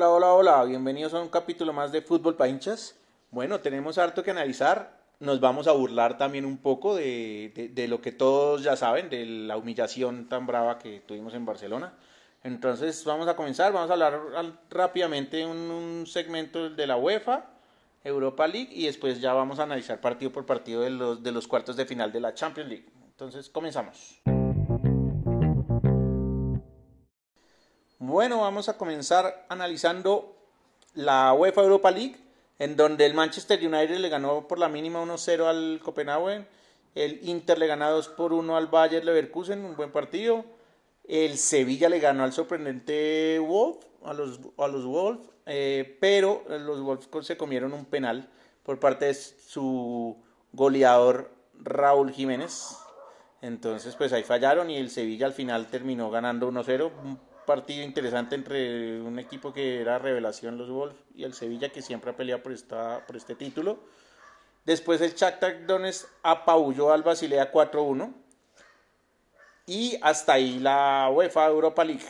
Hola, hola, hola, bienvenidos a un capítulo más de Fútbol para hinchas. Bueno, tenemos harto que analizar, nos vamos a burlar también un poco de, de, lo que todos ya saben, de la humillación tan brava que tuvimos en Barcelona. Entonces vamos a comenzar, vamos a hablar rápidamente un, un segmento de la UEFA, Europa League y después ya vamos a analizar partido por partido de los, de los cuartos de final de la Champions League. Entonces comenzamos. Bueno, vamos a comenzar analizando la UEFA Europa League, en donde el Manchester United le ganó por la mínima 1-0 al Copenhagen, el Inter le ganó 2 por 1 al Bayern Leverkusen, un buen partido, el Sevilla le ganó al sorprendente Wolf, a los, a los Wolves, eh, pero los Wolves se comieron un penal por parte de su goleador Raúl Jiménez. Entonces, pues ahí fallaron y el Sevilla al final terminó ganando 1-0 partido interesante entre un equipo que era revelación los Wolves y el Sevilla que siempre ha peleado por, esta, por este título. Después el Shakhtar Donetsk apabulló al Basilea 4-1 y hasta ahí la UEFA Europa League.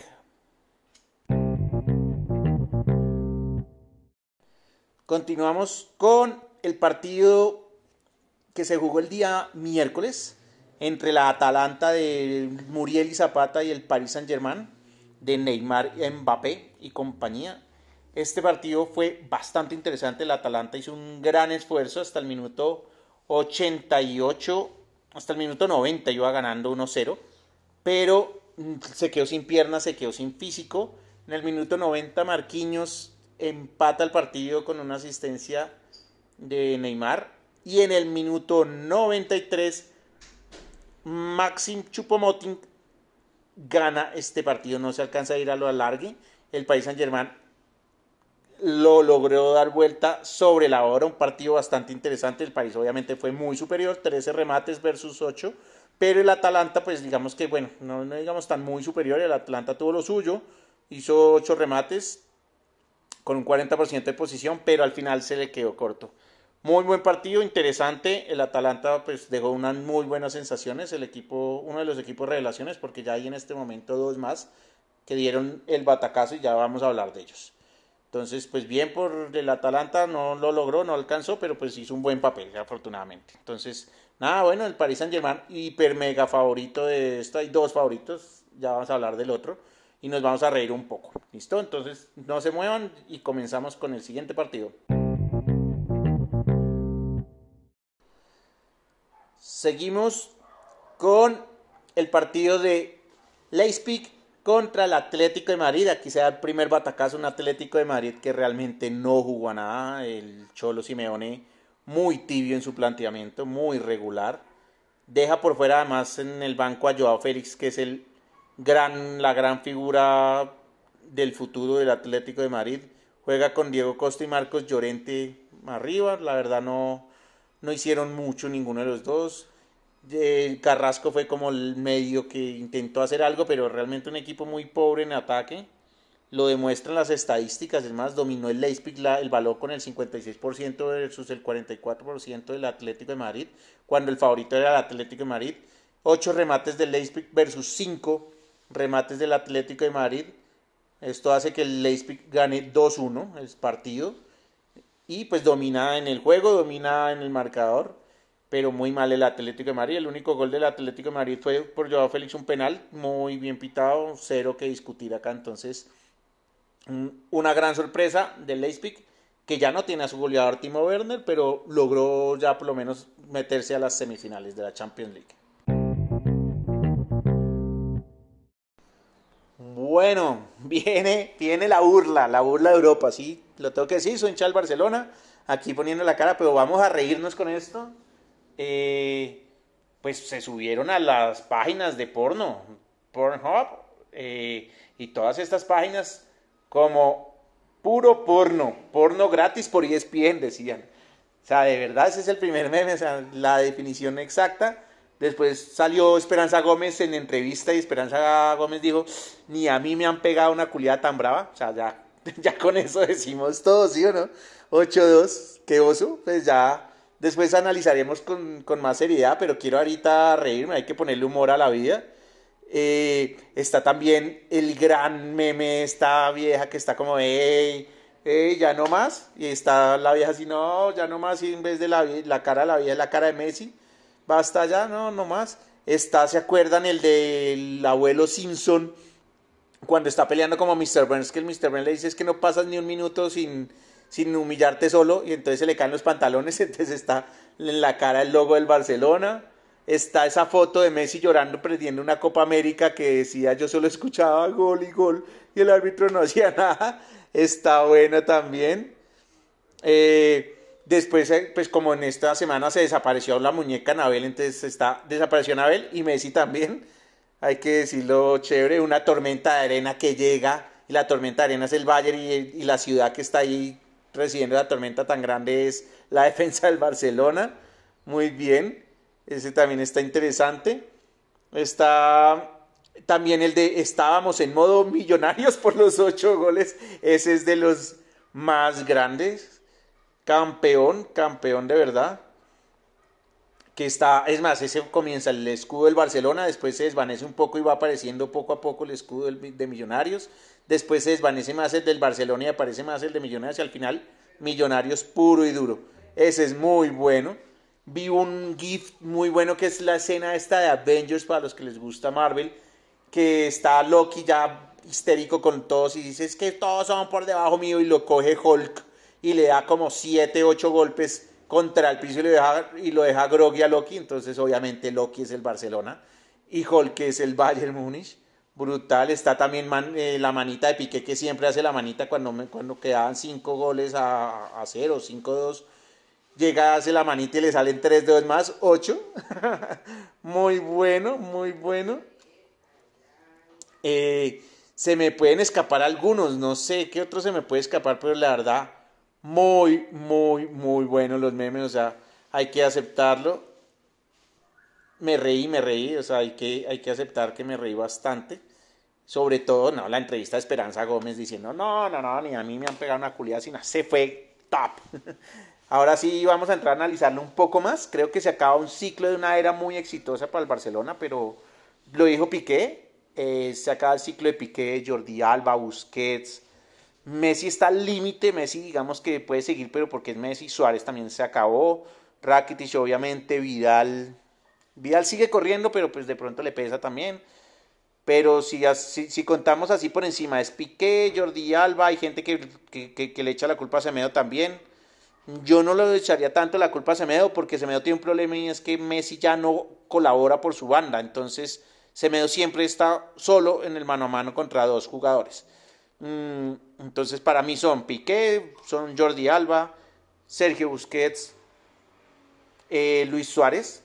Continuamos con el partido que se jugó el día miércoles entre la Atalanta de Muriel y Zapata y el Paris Saint-Germain de Neymar, Mbappé y compañía. Este partido fue bastante interesante. El Atalanta hizo un gran esfuerzo hasta el minuto 88, hasta el minuto 90 iba ganando 1-0, pero mm, se quedó sin piernas, se quedó sin físico. En el minuto 90 Marquinhos empata el partido con una asistencia de Neymar y en el minuto 93 Maxim Chupomoting gana este partido, no se alcanza a ir a lo alargue. El País Saint Germain lo logró dar vuelta sobre la hora, un partido bastante interesante. El París obviamente fue muy superior, 13 remates versus 8, pero el Atalanta, pues digamos que, bueno, no, no digamos tan muy superior, el Atalanta tuvo lo suyo, hizo 8 remates con un 40% de posición, pero al final se le quedó corto. Muy buen partido, interesante. El Atalanta pues dejó unas muy buenas sensaciones. El equipo, uno de los equipos revelaciones, porque ya hay en este momento dos más que dieron el batacazo y ya vamos a hablar de ellos. Entonces, pues bien por el Atalanta, no lo logró, no alcanzó, pero pues hizo un buen papel, afortunadamente. Entonces, nada, bueno, el Paris Saint Germain, hiper mega favorito de esto, hay dos favoritos, ya vamos a hablar del otro, y nos vamos a reír un poco. ¿Listo? Entonces, no se muevan y comenzamos con el siguiente partido. Seguimos con el partido de Leipzig contra el Atlético de Madrid. Aquí se el primer batacazo, un Atlético de Madrid que realmente no jugó a nada. El Cholo Simeone muy tibio en su planteamiento, muy regular. Deja por fuera además en el banco a Joao Félix, que es el gran, la gran figura del futuro del Atlético de Madrid. Juega con Diego Costa y Marcos Llorente arriba. La verdad no, no hicieron mucho ninguno de los dos. Carrasco fue como el medio que intentó hacer algo, pero realmente un equipo muy pobre en ataque. Lo demuestran las estadísticas, es más, dominó el Leipzig el balón con el 56% versus el 44% del Atlético de Madrid, cuando el favorito era el Atlético de Madrid. 8 remates del Leipzig versus 5 remates del Atlético de Madrid. Esto hace que el Leipzig gane 2-1 el partido y pues domina en el juego, domina en el marcador, pero muy mal el Atlético de Madrid. El único gol del Atlético de Madrid fue por Joao Félix, un penal muy bien pitado, cero que discutir acá. Entonces, una gran sorpresa del Leipzig, que ya no tiene a su goleador Timo Werner, pero logró ya por lo menos meterse a las semifinales de la Champions League. Bueno, viene, viene la burla, la burla de Europa, sí, lo tengo que decir, soy hincha del Barcelona, aquí poniendo la cara, pero vamos a reírnos con esto. Eh, pues se subieron a las páginas de porno, Pornhub, eh, y todas estas páginas como puro porno, porno gratis por ESPN, decían. O sea, de verdad, ese es el primer meme, o sea, la definición exacta. Después salió Esperanza Gómez en entrevista y Esperanza Gómez dijo, ni a mí me han pegado una culiada tan brava. O sea, ya, ya con eso decimos todo, ¿sí o no? 8-2, qué oso. Pues ya después analizaremos con, con, más seriedad, pero quiero ahorita reírme, hay que ponerle humor a la vida. Eh, está también el gran meme, esta vieja que está como, hey, hey, ya no más. Y está la vieja así, no, ya no más. Y en vez de la, la cara de la vieja, la cara de Messi. Basta ya, no, no más. Está, ¿se acuerdan? El del abuelo Simpson, cuando está peleando como Mr. Burns, que el Mr. Burns le dice es que no pasas ni un minuto sin, sin humillarte solo. Y entonces se le caen los pantalones. Entonces está en la cara el logo del Barcelona está esa foto de Messi llorando perdiendo una Copa América que decía yo solo escuchaba gol y gol y el árbitro no hacía nada. Está buena también. Eh, después, eh, pues como en esta semana se desapareció la muñeca Nabel, entonces está, desapareció Nabel y Messi también. Hay que decirlo chévere, una tormenta de arena que llega y la tormenta de arena es el Bayern y, y la ciudad que está ahí recibiendo la tormenta tan grande es la defensa del Barcelona. Muy bien. Ese también está interesante. Está también el de estábamos en modo millonarios por los ocho goles. Ese es de los más grandes. Campeón, campeón de verdad. Que está, es más, ese comienza el escudo del Barcelona, después se desvanece un poco y va apareciendo poco a poco el escudo de Millonarios. Después se desvanece más el del Barcelona y aparece más el de Millonarios y al final Millonarios puro y duro. Ese es muy bueno vi un GIF muy bueno que es la escena esta de Avengers para los que les gusta Marvel, que está Loki ya histérico con todos y dice es que todos son por debajo mío y lo coge Hulk y le da como 7, 8 golpes contra el piso y, le deja, y lo deja groggy a Loki, entonces obviamente Loki es el Barcelona y Hulk es el Bayern Múnich. Brutal, está también eh, la manita de Piqué que siempre hace la manita cuando, cuando quedaban 5 goles a 0, 5-2 llega, hace la manita y le salen tres dedos más, ocho. muy bueno, muy bueno. Eh, se me pueden escapar algunos, no sé qué otro se me puede escapar, pero la verdad, muy, muy, muy bueno los memes, o sea, hay que aceptarlo. Me reí, me reí, o sea, hay que, hay que aceptar que me reí bastante. Sobre todo, no, la entrevista de Esperanza Gómez diciendo, no, no, no, ni a mí me han pegado una culiada, sino se fue top. Ahora sí vamos a entrar a analizarlo un poco más. Creo que se acaba un ciclo de una era muy exitosa para el Barcelona, pero lo dijo Piqué. Eh, se acaba el ciclo de Piqué, Jordi Alba, Busquets. Messi está al límite. Messi, digamos que puede seguir, pero porque es Messi. Suárez también se acabó. Rakitic, obviamente. Vidal. Vidal sigue corriendo, pero pues de pronto le pesa también. Pero si, si, contamos así por encima, es Piqué, Jordi Alba. Hay gente que, que le echa la culpa a Semedo también yo no le echaría tanto la culpa a Semedo porque Semedo tiene un problema y es que Messi ya no colabora por su banda. Entonces Semedo siempre está solo en el mano a mano contra dos jugadores. Mm, entonces para mí son Piqué, son Jordi Alba, Sergio Busquets, eh, Luis Suárez.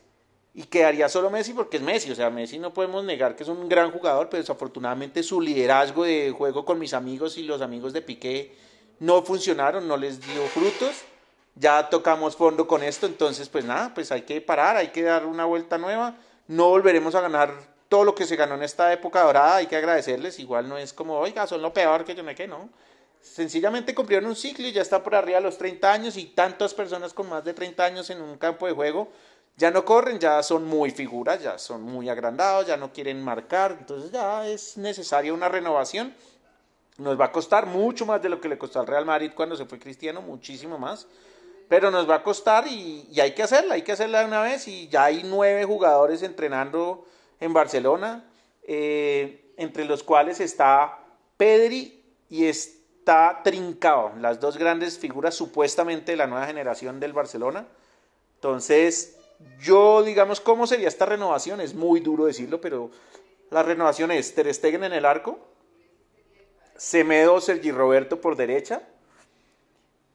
Y quedaría solo Messi porque es Messi. O sea, Messi no podemos negar que es un gran jugador, pero desafortunadamente su liderazgo de juego con mis amigos y los amigos de Piqué no funcionaron, no les dio frutos ya tocamos fondo con esto, entonces pues nada, pues hay que parar, hay que dar una vuelta nueva, no volveremos a ganar todo lo que se ganó en esta época dorada, hay que agradecerles, igual no es como, oiga, son lo peor que yo no que no. Sencillamente cumplieron un ciclo y ya está por arriba de los 30 años y tantas personas con más de 30 años en un campo de juego ya no corren, ya son muy figuras, ya son muy agrandados, ya no quieren marcar, entonces ya es necesaria una renovación. Nos va a costar mucho más de lo que le costó al Real Madrid cuando se fue Cristiano, muchísimo más pero nos va a costar y, hay que hacerla, hay que hacerla de una vez y ya hay nueve jugadores entrenando en Barcelona, eh, entre los cuales está Pedri y está Trincao, las dos grandes figuras supuestamente de la nueva generación del Barcelona. Entonces, yo digamos, ¿cómo sería esta renovación? Es muy duro decirlo, pero la renovación es Ter Stegen en el arco, Semedo, Sergi Roberto por derecha,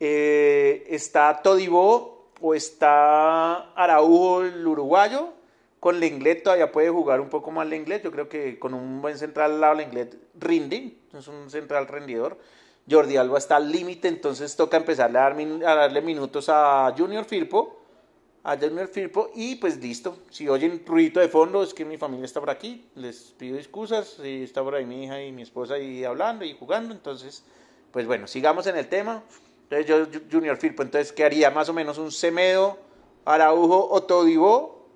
eh, está Todibó o está Araujo, el uruguayo. Con Lenglet todavía puede jugar un poco más Lenglet. Yo creo que con un buen central al lado Lenglet rinde. Es un central rendidor. Jordi Alba está al límite, entonces toca empezar a, darle minutos a Junior Firpo. A Junior Firpo y pues listo. Si oyen ruido de fondo, es que mi familia está por aquí. Les pido excusas. Está por ahí mi hija y mi esposa ahí hablando y jugando. Entonces, pues bueno, sigamos en el tema. Entonces yo, Junior Firpo, entonces, ¿qué haría? Más o menos un Semedo, Araujo, Otodivo,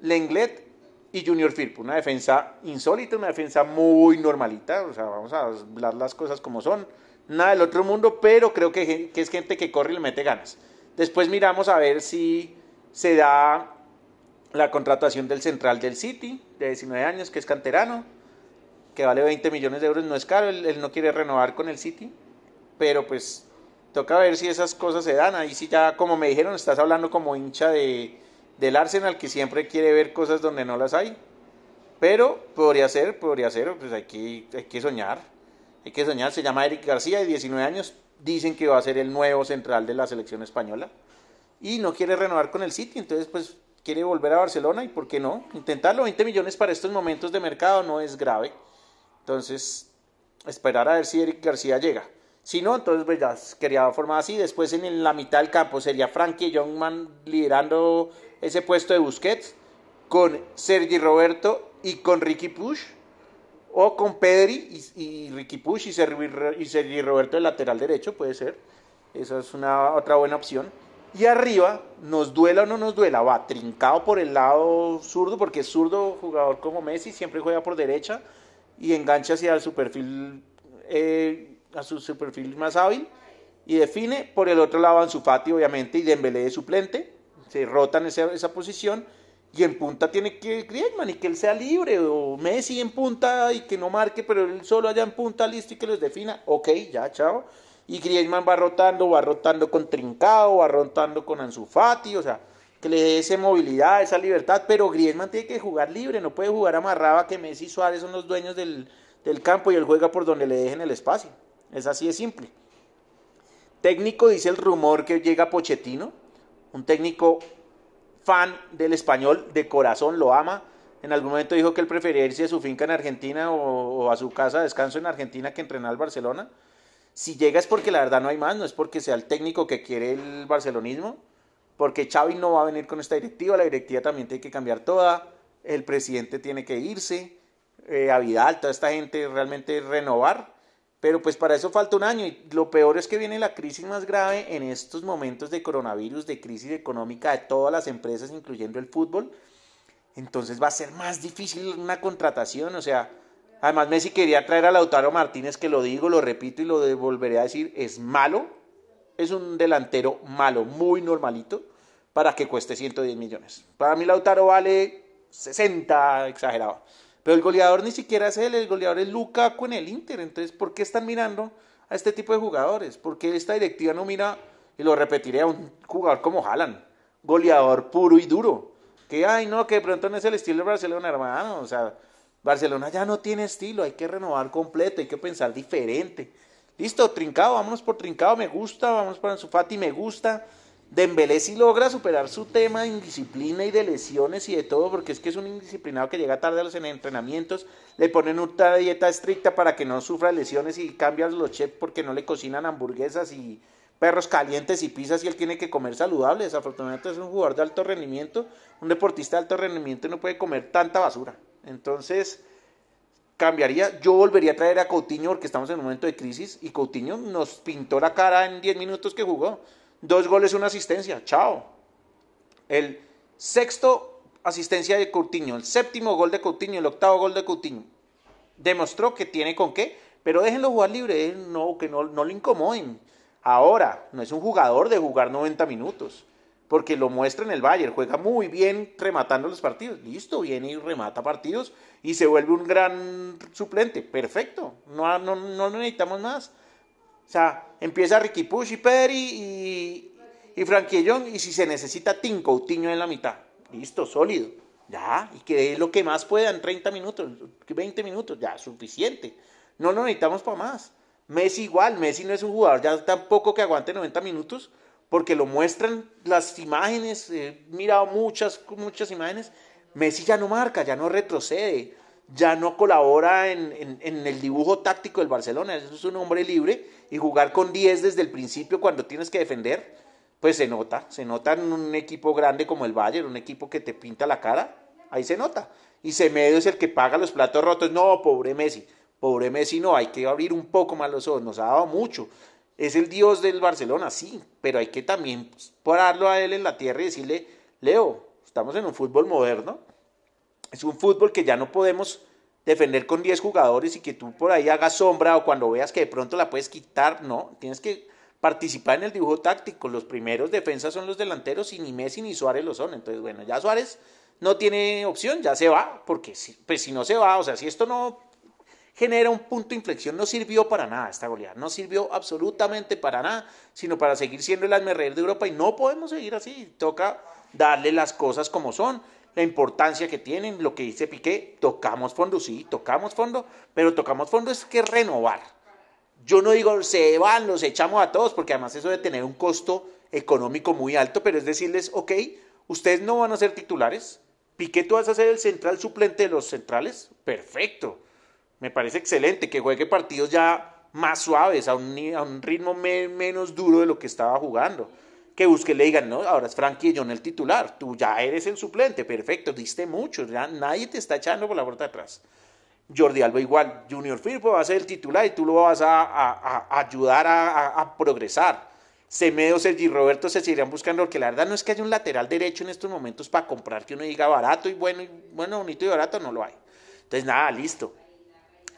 Lenglet y Junior Firpo. Una defensa insólita, una defensa muy normalita. O sea, vamos a hablar las cosas como son. Nada del otro mundo, pero creo que, que es gente que corre y le mete ganas. Después miramos a ver si se da la contratación del central del City, de 19 años, que es canterano, que vale 20 millones de euros, no es caro, él, no quiere renovar con el City, pero pues toca ver si esas cosas se dan. Ahí sí ya, como me dijeron, estás hablando como hincha de, del Arsenal, que siempre quiere ver cosas donde no las hay. Pero podría ser, podría ser, pues hay que, hay que soñar. Hay que soñar, se llama Eric García, de 19 años, dicen que va a ser el nuevo central de la selección española. Y no quiere renovar con el City, entonces pues quiere volver a Barcelona y ¿por qué no? Intentarlo, 20 millones para estos momentos de mercado no es grave. Entonces, esperar a ver si Eric García llega. Si no, entonces pues ya quería formar así. Después en la mitad del campo sería Frankie Youngman liderando ese puesto de Busquets con Sergi Roberto y con Ricky Push. O con Pedri y, Ricky Push y Sergi, y Sergi Roberto de lateral derecho, puede ser. Esa es una otra buena opción. Y arriba, nos duela o no nos duela, va trincado por el lado zurdo, porque es zurdo jugador como Messi, siempre juega por derecha y engancha hacia su perfil, eh, a su, perfil más hábil y define. Por el otro lado Ansu Fati obviamente y Dembélé de suplente, se rotan esa, esa posición y en punta tiene que Griezmann y que él sea libre o Messi en punta y que no marque pero él solo allá en punta listo y que los defina, ok, ya, chao y Griezmann va rotando, va rotando con Trincao, va rotando con Ansu Fati, o sea, que le dé esa movilidad, esa libertad, pero Griezmann tiene que jugar libre, no puede jugar amarrado que Messi y Suárez son los dueños del, del campo y él juega por donde le dejen el espacio. Es así de simple. Técnico dice el rumor que llega Pochettino, un técnico fan del español, de corazón, lo ama. En algún momento dijo que él prefería irse a su finca en Argentina o, o a su casa de descanso en Argentina que entrenar al Barcelona. Si llega es porque la verdad no hay más, no es porque sea el técnico que quiere el barcelonismo, porque Xavi no va a venir con esta directiva, la directiva también tiene que cambiar toda, el presidente tiene que irse, eh, a Vidal, toda esta gente realmente renovar, pero pues para eso falta un año y lo peor es que viene la crisis más grave en estos momentos de coronavirus, de crisis económica de todas las empresas, incluyendo el fútbol, entonces va a ser más difícil una contratación, o sea, Además, Messi quería traer a Lautaro Martínez, que lo digo, lo repito y lo volveré a decir, es malo. Es un delantero malo, muy normalito, para que cueste 110 millones. Para mí Lautaro vale 60, exagerado. Pero el goleador ni siquiera es él, el goleador es Lukaku en el Inter. Entonces, ¿por qué están mirando a este tipo de jugadores? ¿Por qué esta directiva no mira, y lo repetiré, a un jugador como Haaland? Goleador puro y duro. Que, ay, no, que de pronto no es el estilo de Barcelona, hermano. O sea, Barcelona ya no tiene estilo, hay que renovar completo, hay que pensar diferente. Listo, Trincado, vámonos por Trincado, me gusta, vamos por Anzufati, me gusta. Dembélé sí logra superar su tema de indisciplina y de lesiones y de todo, porque es que es un indisciplinado que llega tarde a los entrenamientos, le ponen una dieta estricta para que no sufra lesiones y cambian los chefs porque no le cocinan hamburguesas y perros calientes y pizzas y él tiene que comer saludable. Desafortunadamente es un jugador de alto rendimiento, un deportista de alto rendimiento no puede comer tanta basura. Entonces, cambiaría. Yo volvería a traer a Coutinho porque estamos en un momento de crisis y Coutinho nos pintó la cara en 10 minutos que jugó. Dos goles, una asistencia. Chao. El sexto asistencia de Coutinho, el séptimo gol de Coutinho, el octavo gol de Coutinho. Demostró que tiene con qué, pero déjenlo jugar libre, no, que no, no lo incomoden. Ahora, no es un jugador de jugar 90 minutos porque lo muestra en el Bayern, juega muy bien rematando los partidos, listo, viene y remata partidos y se vuelve un gran suplente, perfecto, no, no, no necesitamos más. O sea, empieza Ricky Push y Pedri y, y Frankie Young y si se necesita Tim Coutinho en la mitad, listo, sólido, ya, y que es lo que más puedan, 30 minutos, 20 minutos, ya, suficiente, no lo necesitamos para más. Messi igual, Messi no es un jugador ya tampoco que aguante 90 minutos, porque lo muestran las imágenes, he mirado muchas, muchas imágenes, Messi ya no marca, ya no retrocede, ya no colabora en, el dibujo táctico del Barcelona, es un hombre libre y jugar con 10 desde el principio cuando tienes que defender, pues se nota, se nota en un equipo grande como el Bayern, un equipo que te pinta la cara, ahí se nota. Y Semedo es el que paga los platos rotos, no, pobre Messi, pobre Messi no, hay que abrir un poco más los ojos, nos ha dado mucho, es el dios del Barcelona, sí, pero hay que también pararlo a él en la tierra y decirle, Leo, estamos en un fútbol moderno, Es un fútbol que ya no podemos defender con 10 jugadores y que tú por ahí hagas sombra o cuando veas que de pronto la puedes quitar, no, tienes que participar en el dibujo táctico. Los primeros defensas son los delanteros y ni Messi ni Suárez lo son. Entonces, bueno, ya Suárez no tiene opción, ya se va, porque si, pues si no se va, o sea, si esto no genera un punto de inflexión, no sirvió para nada esta goleada, no sirvió absolutamente para nada, sino para seguir siendo el almerreír de Europa y no podemos seguir así, toca darle las cosas como son la importancia que tienen, lo que dice Piqué, tocamos fondo, sí, tocamos fondo, pero tocamos fondo es que renovar. Yo no digo se van, los echamos a todos, porque además eso debe tener un costo económico muy alto, pero es decirles, ok, ustedes no van a ser titulares, Piqué tú vas a ser el central suplente de los centrales, perfecto, me parece excelente que juegue partidos ya más suaves, a un, a un ritmo menos duro de lo que estaba jugando que busque le digan, no, ahora es Frankie John el titular, tú ya eres el suplente, perfecto, diste mucho, ya nadie te está echando por la puerta atrás. Jordi Alba igual, Junior Firpo va a ser el titular y tú lo vas a, ayudar a, progresar. Semedo, Sergi Roberto se seguirán buscando, porque la verdad no es que haya un lateral derecho en estos momentos para comprar que uno diga barato y bueno, y bueno, bonito y barato, no lo hay. Entonces, nada, listo.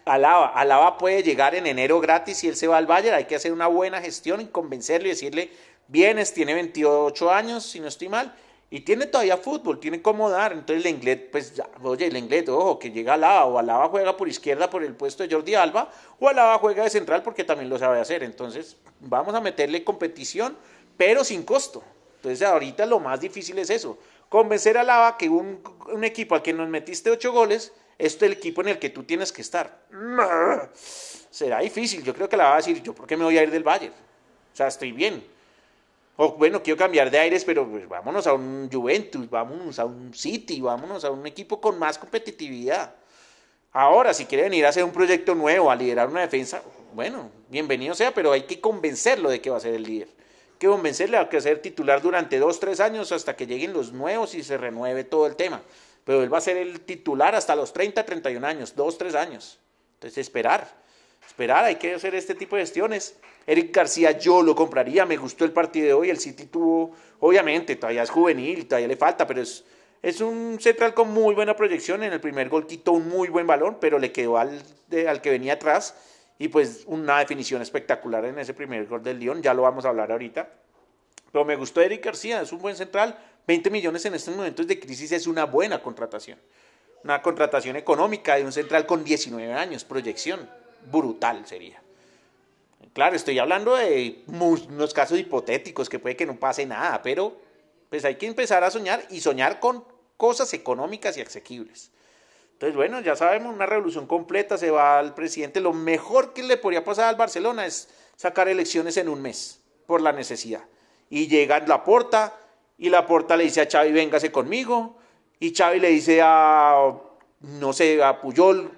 Alaba, Alaba puede llegar en enero gratis y él se va al Bayern, hay que hacer una buena gestión y convencerlo y decirle, Vienes, tiene 28 años, si no estoy mal, y tiene todavía fútbol, tiene cómo dar. Entonces el inglés, pues ya, oye, el inglés, ojo, que llega Alaba, o Alaba juega por izquierda por el puesto de Jordi Alba, o Alaba juega de central porque también lo sabe hacer. Entonces vamos a meterle competición, pero sin costo. Entonces ahorita lo más difícil es eso, convencer a Alaba que un, un equipo al que nos metiste 8 goles, este es el equipo en el que tú tienes que estar. Será difícil, yo creo que la va a decir, yo por qué me voy a ir del Bayern. O sea, estoy bien o bueno, quiero cambiar de aires, pero pues vámonos a un Juventus, vámonos a un City, vámonos a un equipo con más competitividad. Ahora, si quiere venir a hacer un proyecto nuevo, a liderar una defensa, bueno, bienvenido sea, pero hay que convencerlo de que va a ser el líder. Hay que convencerle a que ser titular durante dos, tres años hasta que lleguen los nuevos y se renueve todo el tema. Pero él va a ser el titular hasta los 30, 31 años, dos, tres años. Entonces, esperar esperar, hay que hacer este tipo de gestiones. Eric García yo lo compraría, me gustó el partido de hoy, el City tuvo, obviamente, todavía es juvenil, todavía le falta, pero es, es un central con muy buena proyección, en el primer gol quitó un muy buen balón, pero le quedó al, al que venía atrás y pues una definición espectacular en ese primer gol del Lyon, ya lo vamos a hablar ahorita. Pero me gustó Eric García, es un buen central, 20 millones en estos momentos de crisis es una buena contratación. Una contratación económica de un central con 19 años, proyección brutal sería. Claro, estoy hablando de unos casos hipotéticos que puede que no pase nada, pero pues hay que empezar a soñar y soñar con cosas económicas y asequibles. Entonces, bueno, ya sabemos, una revolución completa, se va al presidente. Lo mejor que le podría pasar al Barcelona es sacar elecciones en un mes, por la necesidad. Y llega la porta, y la porta le dice a Xavi, véngase conmigo, y Xavi le dice a, no sé, a Puyol,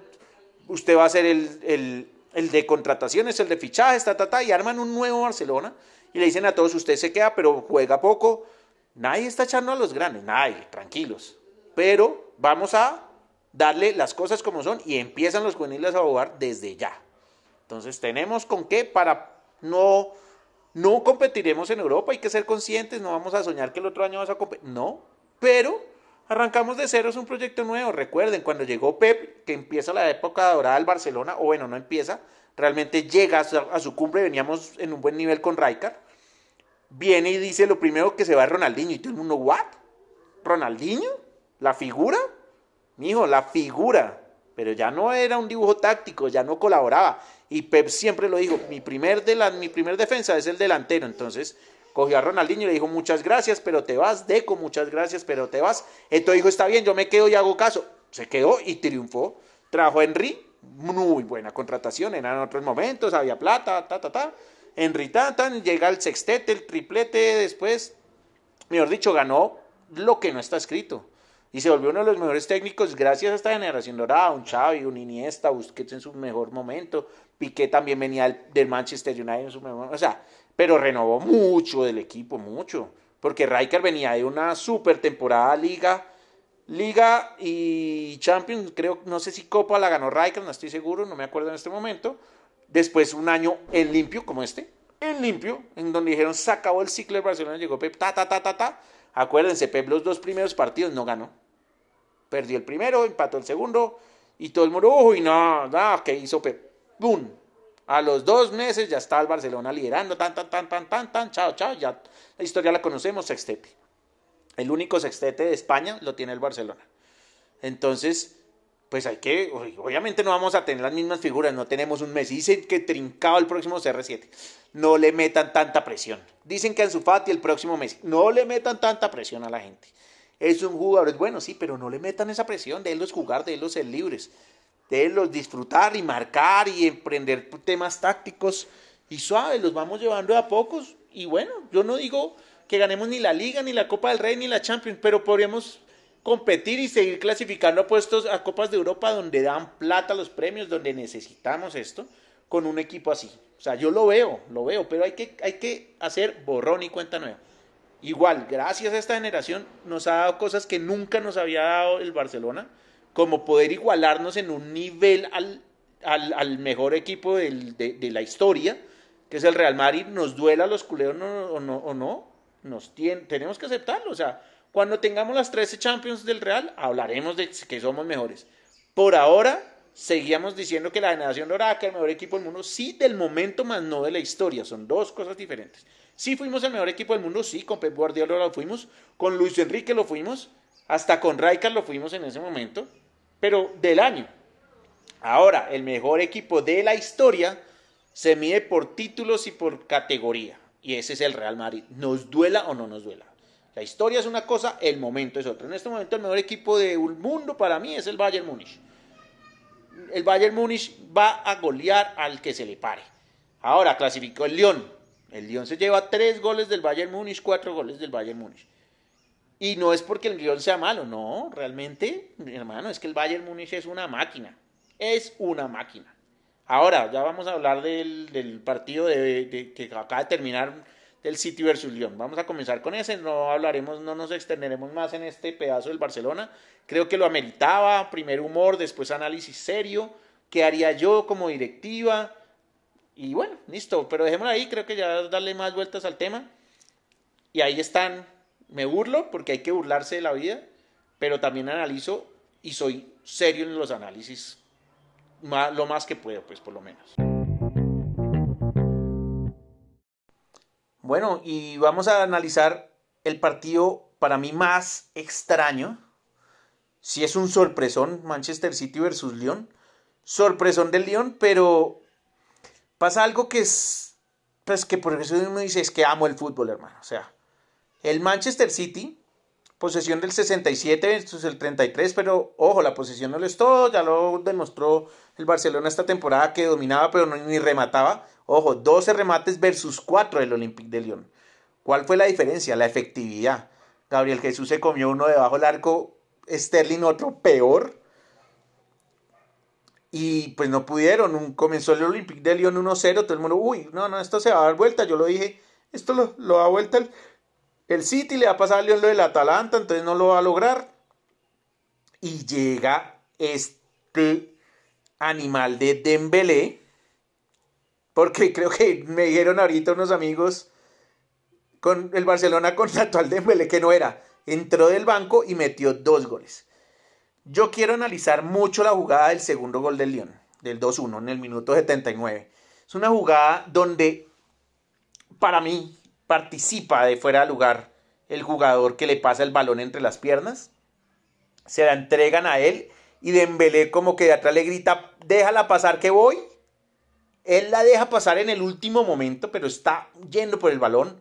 usted va a ser el, de contrataciones, el de fichajes, ta, ta, ta, y arman un nuevo Barcelona y le dicen a todos, usted se queda, pero juega poco. Nadie está echando a los grandes, nadie, tranquilos. Pero vamos a darle las cosas como son y empiezan los juveniles a jugar desde ya. Entonces tenemos con qué para no no competiremos en Europa, hay que ser conscientes, no vamos a soñar que el otro año vas a competir, no, pero Arrancamos de cero, es un proyecto nuevo. Recuerden, cuando llegó Pep, que empieza la época dorada del Barcelona, o bueno, no empieza, realmente llega a su, cumbre, veníamos en un buen nivel con Rijkaard, viene y dice lo primero que se va es Ronaldinho, y todo el mundo, ¿what? ¿Ronaldinho? ¿La figura? Mijo, la figura. Pero ya no era un dibujo táctico, ya no colaboraba. Y Pep siempre lo dijo, mi primer, mi primer defensa es el delantero. Entonces, cogió a Ronaldinho y le dijo muchas gracias, pero te vas, Deco, muchas gracias, pero te vas. Entonces dijo, está bien, yo me quedo y hago caso. Se quedó y triunfó. Trajo a Henry, muy buena contratación, eran otros momentos, había plata, ta, ta, ta. Henry Tantan, llega el sextete, el triplete, después, mejor dicho, ganó lo que no está escrito. Y se volvió uno de los mejores técnicos gracias a esta generación dorada, un Xavi, un Iniesta, Busquets en su mejor momento, Piqué también venía del, Manchester United en su momento. O sea, pero renovó mucho del equipo, mucho, porque Riker venía de una super temporada liga, liga y Champions, creo, no sé si Copa la ganó Riker, no estoy seguro, no me acuerdo en este momento, después un año en limpio como este, en limpio, en donde dijeron se acabó el ciclo de Barcelona, llegó Pep, ta, ta, ta, ta, ta, acuérdense, Pep los dos primeros partidos no ganó, Perdió el primero, empató el segundo y todo el mundo, uy, no, no, ¿qué hizo Pep? ¡Bum! A los dos meses ya está el Barcelona liderando, tan, tan, tan, tan, tan, tan, chao, chao, ya la historia la conocemos, sextete. El único sextete de España lo tiene el Barcelona. Entonces, pues hay que, obviamente no vamos a tener las mismas figuras, no tenemos un Messi, dicen que trincado el próximo CR7, no le metan tanta presión, dicen que en su Fati el próximo Messi, no le metan tanta presión a la gente, es un jugador, es bueno, sí, pero no le metan esa presión, déjenlos jugar, déjenlos ser libres, déjenlos disfrutar y marcar y emprender temas tácticos y suaves, los vamos llevando a pocos, y bueno, yo no digo que ganemos ni la Liga, ni la Copa del Rey, ni la Champions, pero podríamos competir y seguir clasificando puestos a Copas de Europa donde dan plata los premios, donde necesitamos esto, con un equipo así. O sea, yo lo veo, lo veo, pero hay que, hay que hacer borrón y cuenta nueva. Igual, gracias a esta generación nos ha dado cosas que nunca nos había dado el Barcelona, como poder igualarnos en un nivel al, al, mejor equipo de, la historia, que es el Real Madrid, nos duela a los culeros o no, o no, tenemos que aceptarlo. O sea, cuando tengamos las 13 Champions del Real, hablaremos de que somos mejores. Por ahora, seguíamos diciendo que la generación dorada, que el mejor equipo del mundo, sí del momento, más no de la historia. Son dos cosas diferentes. Sí fuimos el mejor equipo del mundo, sí, con Pep Guardiola lo fuimos, con Luis Enrique lo fuimos, hasta con Rijkaard lo fuimos en ese momento, pero del año. Ahora, el mejor equipo de la historia se mide por títulos y por categoría. Y ese es el Real Madrid. Nos duela o no nos duela. La historia es una cosa, el momento es otra. En este momento el mejor equipo del mundo para mí es el Bayern Múnich. El Bayern Múnich va a golear al que se le pare. Ahora clasificó el Lyon. El Lyon se lleva tres goles del Bayern Múnich, cuatro goles del Bayern Múnich. Y no es porque el Lyon sea malo, no, realmente, mi hermano, es que el Bayern Múnich es una máquina. Es una máquina. Ahora, ya vamos a hablar del, partido de, que acaba de terminar del City versus Lyon. Vamos a comenzar con ese, no hablaremos, no nos extenderemos más en este pedazo del Barcelona. Creo que lo ameritaba, primer humor, después análisis serio, qué haría yo como directiva. Y bueno, listo, pero dejémoslo ahí, creo que ya darle más vueltas al tema. Y ahí están, me burlo porque hay que burlarse de la vida, pero también analizo y soy serio en los análisis, lo más que puedo, pues por lo menos. Bueno, y vamos a analizar el partido para mí más extraño. Si es un sorpresón, Manchester City versus Lyon. Sorpresón del Lyon, pero pasa algo que es, pues que por eso uno dice, es que amo el fútbol, hermano. O sea, el Manchester City, posesión del 67 versus el 33, pero ojo, la posesión no lo es todo, ya lo demostró el Barcelona esta temporada que dominaba, pero no ni remataba. Ojo, 12 remates versus 4 del Olympique de Lyon. ¿Cuál fue la diferencia? La efectividad. Gabriel Jesús se comió uno debajo del arco, Sterling otro peor. Y pues no pudieron. Comenzó el Olympique de Lyon 1-0. Todo el mundo, uy, no, no, esto se va a dar vuelta. Yo lo dije, esto lo, lo da vuelta el, el, City, le va a pasar a Lyon lo del Atalanta, entonces no lo va a lograr. Y llega este animal de Dembélé porque creo que me dijeron ahorita unos amigos con el Barcelona con actual Dembélé que no era. Entró del banco y metió dos goles. Yo quiero analizar mucho la jugada del segundo gol del Lyon, del 2-1 en el minuto 79. Es una jugada donde para mí participa de fuera de lugar el jugador que le pasa el balón entre las piernas. Se la entregan a él y Dembélé como que de atrás le grita, déjala pasar que voy. Él la deja pasar en el último momento, pero está yendo por el balón.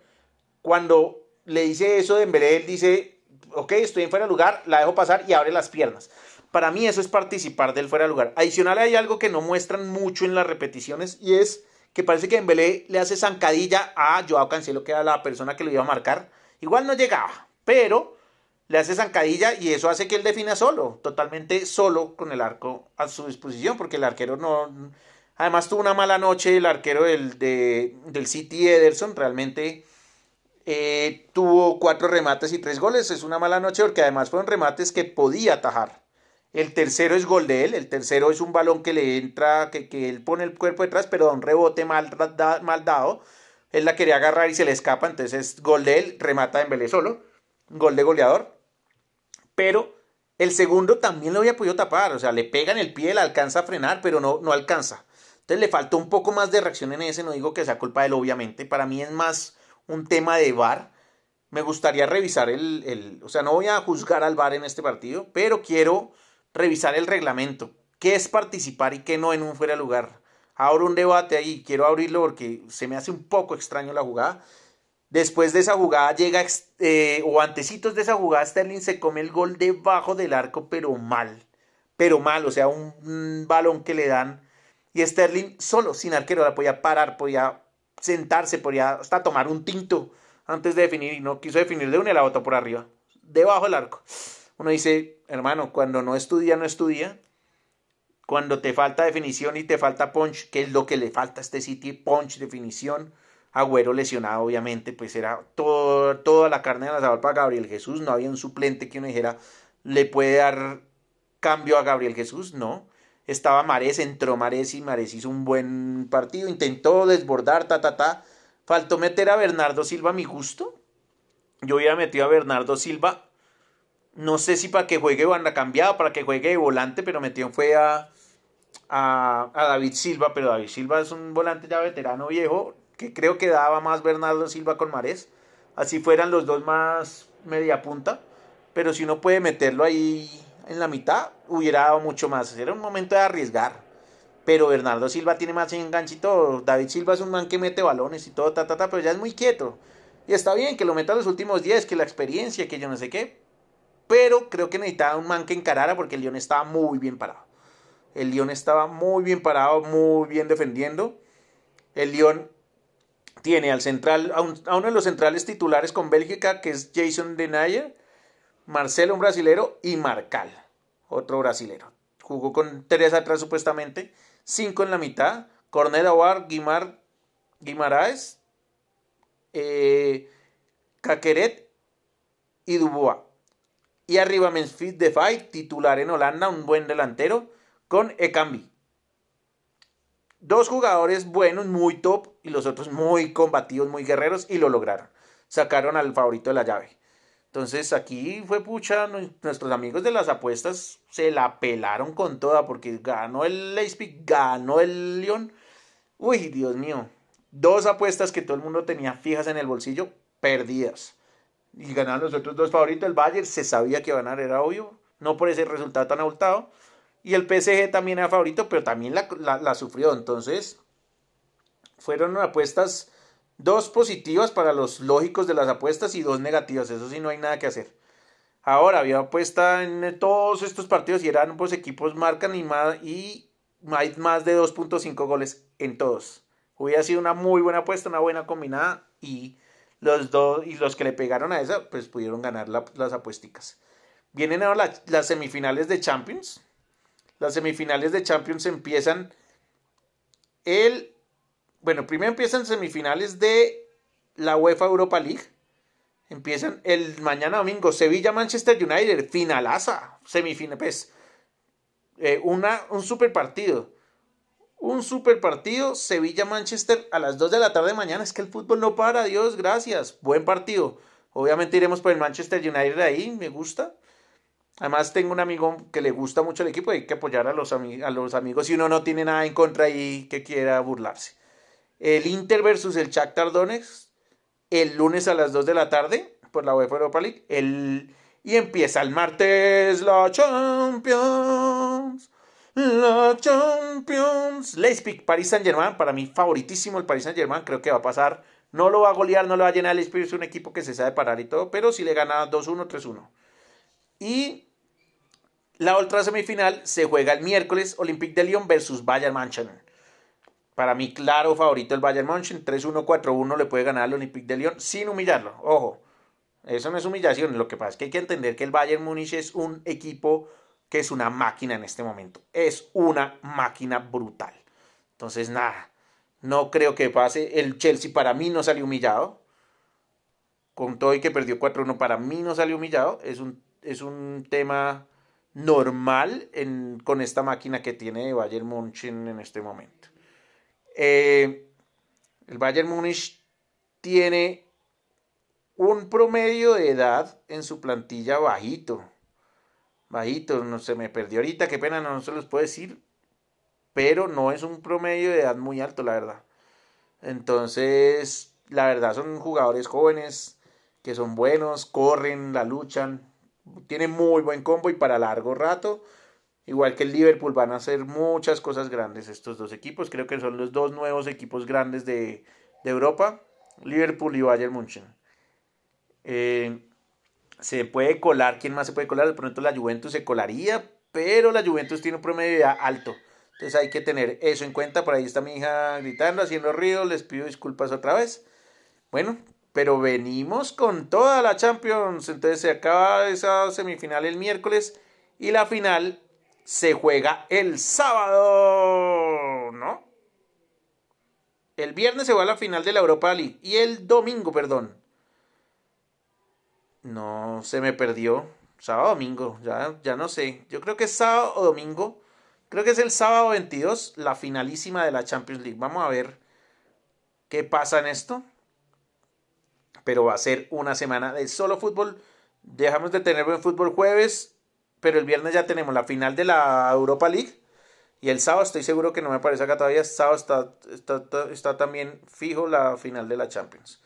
Cuando le dice eso de Dembélé, él dice, ok, estoy en fuera de lugar, la dejo pasar y abre las piernas. Para mí eso es participar del fuera de lugar. Adicional hay algo que no muestran mucho en las repeticiones y es que parece que Dembélé le hace zancadilla a Joao Cancelo, que era la persona que lo iba a marcar. Igual no llegaba, pero le hace zancadilla y eso hace que él defina solo, totalmente solo con el arco a su disposición, porque el arquero no Además tuvo una mala noche el arquero del, del City Ederson, realmente eh, tuvo cuatro remates y tres goles. Es una mala noche porque además fueron remates que podía atajar. El tercero es gol de él, el tercero es un balón que le entra, que, él pone el cuerpo detrás, pero da un rebote mal, mal dado. Él la quería agarrar y se le escapa, entonces es gol de él, remata en Vélez solo, gol de goleador. Pero El segundo también lo había podido tapar, o sea, le pega en el pie, le alcanza a frenar, pero no, no alcanza. Entonces le faltó un poco más de reacción en ese, no digo que sea culpa de él, obviamente. Para mí es más un tema de VAR. Me gustaría revisar el, el, o sea, no voy a juzgar al VAR en este partido, pero quiero revisar el reglamento. ¿Qué es participar y qué no en un fuera lugar? Ahora un debate ahí, quiero abrirlo porque se me hace un poco extraño la jugada. Después de esa jugada llega, eh, o antecitos de esa jugada, Sterling se come el gol debajo del arco, pero mal. Pero mal, o sea, un, balón que le dan. Y Sterling solo, sin arquero, la podía parar, podía sentarse, podía hasta tomar un tinto antes de definir. Y no quiso definir de una y la botó por arriba, debajo del arco. Uno dice, hermano, cuando no estudia, no estudia. Cuando te falta definición y te falta punch, que es lo que le falta a este City, punch, definición Agüero lesionado, obviamente, pues era toda la carne de la asador para Gabriel Jesús. No había un suplente que uno dijera, le puede dar cambio a Gabriel Jesús, no. Estaba Mares, entró Mares y Mares hizo un buen partido, intentó desbordar, ta, ta, ta. Faltó meter a Bernardo Silva a mi gusto. Yo hubiera metido a Bernardo Silva, no sé si para que juegue banda cambiado, para que juegue de volante, pero metió fue a, a, a David Silva, pero David Silva es un volante ya veterano viejo, que creo que daba más Bernardo Silva con Marés. Así fueran los dos más media punta. Pero si uno puede meterlo ahí en la mitad, hubiera dado mucho más. Era un momento de arriesgar. Pero Bernardo Silva tiene más enganche y todo. David Silva es un man que mete balones y todo, ta, ta, ta, pero ya es muy quieto. Y está bien que lo meta los últimos 10, que la experiencia, que yo no sé qué. Pero creo que necesitaba un man que encarara porque el León estaba muy bien parado. El León estaba muy bien parado, muy bien defendiendo. El León tiene al central, a, uno de los centrales titulares con Bélgica, que es Jason Denayer, Marcelo, un brasilero, y Marcal, otro brasilero. Jugó con tres atrás supuestamente, cinco en la mitad, Cornel Aguar, Guimar, Guimaraes, eh, Caqueret y Dubois. Y arriba Memphis Depay, titular en Holanda, un buen delantero, con Ekambi dos jugadores buenos, muy top, y los otros muy combativos, muy guerreros, y lo lograron. Sacaron al favorito de la llave. Entonces aquí fue pucha, nuestros amigos de las apuestas se la pelaron con toda porque ganó el Leipzig, ganó el León. Uy, Dios mío. Dos apuestas que todo el mundo tenía fijas en el bolsillo, perdidas. Y ganaron los otros dos favoritos. El Bayern se sabía que a ganar, era obvio. No por ese resultado tan abultado. Y el PSG también era favorito, pero también la, sufrió. Entonces, fueron apuestas dos positivas para los lógicos de las apuestas y dos negativas. Eso sí, no hay nada que hacer. Ahora, había apuesta en todos estos partidos y eran pues equipos marcan y más, y hay más de 2.5 goles en todos. Hubiera sido una muy buena apuesta, una buena combinada y los dos y los que le pegaron a esa pues pudieron ganar las apuesticas. Vienen ahora las semifinales de Champions. Las semifinales de Champions empiezan el... Bueno, primero empiezan semifinales de la UEFA Europa League. Empiezan el mañana domingo Sevilla-Manchester United, finalaza, semifinal, pues, eh, una, un super partido. Un super partido, Sevilla-Manchester a las 2 de la tarde de mañana. Es que el fútbol no para, Dios, gracias. Buen partido. Obviamente iremos por el Manchester United ahí, me gusta. Además, tengo un amigo que le gusta mucho el equipo hay que apoyar a los, a los amigos si uno no tiene nada en contra y que quiera burlarse. El Inter versus el Shakhtar Donetsk el lunes a las 2 de la tarde por la UEFA Europa League. El, y empieza el martes la Champions. La Champions. Leipzig, Paris Saint Germain. Para mí, favoritísimo el Paris Saint Germain. Creo que va a pasar. No lo va a golear, no lo va a llenar. El Leipzig es un equipo que se sabe parar y todo. Pero si le gana 2-1, 3-1. Y la otra semifinal se juega el miércoles Olympique de Lyon versus Bayern München. Para mí, claro favorito el Bayern München. 3-1, 4-1 le puede ganar al Olympique de Lyon sin humillarlo. Ojo, eso no es humillación. Lo que pasa es que hay que entender que el Bayern Múnich es un equipo que es una máquina en este momento. Es una máquina brutal. Entonces, nada, no creo que pase. El Chelsea para mí no salió humillado. Con todo y que perdió 4-1, para mí no salió humillado. Es un, es un tema normal con esta máquina que tiene Bayern München en este momento. Eh, el Bayern Múnich tiene un promedio de edad en su plantilla bajito. Bajito, no se me perdió ahorita, qué pena, no se los puedo decir, pero no es un promedio de edad muy alto, la verdad. Entonces, la verdad son jugadores jóvenes que son buenos, corren, la luchan, tienen muy buen combo y para largo rato, igual que el Liverpool, van a hacer muchas cosas grandes estos dos equipos. Creo que son los dos nuevos equipos grandes de, de Europa, Liverpool y Bayern München. Eh, se puede colar, ¿quién más se puede colar? De pronto la Juventus se colaría, pero la Juventus tiene un promedio de alto. Entonces hay que tener eso en cuenta. Por ahí está mi hija gritando, haciendo ruido. Les pido disculpas otra vez. Bueno, pero venimos con toda la Champions. Entonces se acaba esa semifinal el miércoles y la final se juega el sábado, ¿no? El viernes se va a la final de la Europa League y el domingo, perdón, no, se me perdió. Sábado domingo, ya, ya no sé. Yo creo que es sábado o domingo. Creo que es el sábado 22, la finalísima de la Champions League. Vamos a ver qué pasa en esto. Pero va a ser una semana de solo fútbol. Dejamos de tener buen fútbol jueves, pero el viernes ya tenemos la final de la Europa League. Y el sábado estoy seguro que no me parece acá todavía. Sábado está, está, está también fijo la final de la Champions.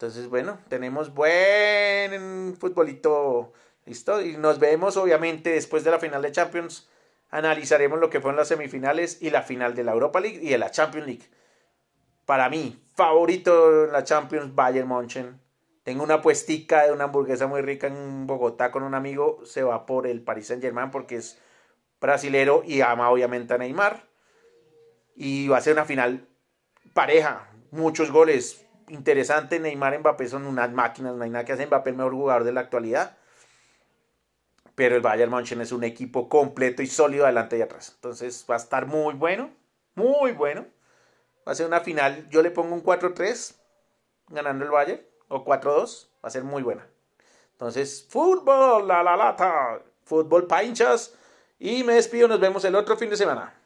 Entonces, bueno, tenemos buen futbolito listo. Y nos vemos, obviamente, después de la final de Champions. Analizaremos lo que fueron las semifinales y la final de la Europa League y de la Champions League. Para mí, favorito en la Champions, Bayern München. Tengo una puestica de una hamburguesa muy rica en Bogotá con un amigo. Se va por el Paris Saint Germain porque es brasilero y ama obviamente a Neymar. Y va a ser una final pareja. Muchos goles interesante. Neymar Mbappé son unas máquinas, no hay nada que hacer. Mbappé el mejor jugador de la actualidad. Pero el Bayern München es un equipo completo y sólido adelante y atrás. Entonces va a estar muy bueno, muy bueno. Va a ser una final, yo le pongo un 4-3 ganando el Bayern o 4-2, va a ser muy buena. Entonces, fútbol, la la lata, fútbol pinchas y me despido, nos vemos el otro fin de semana.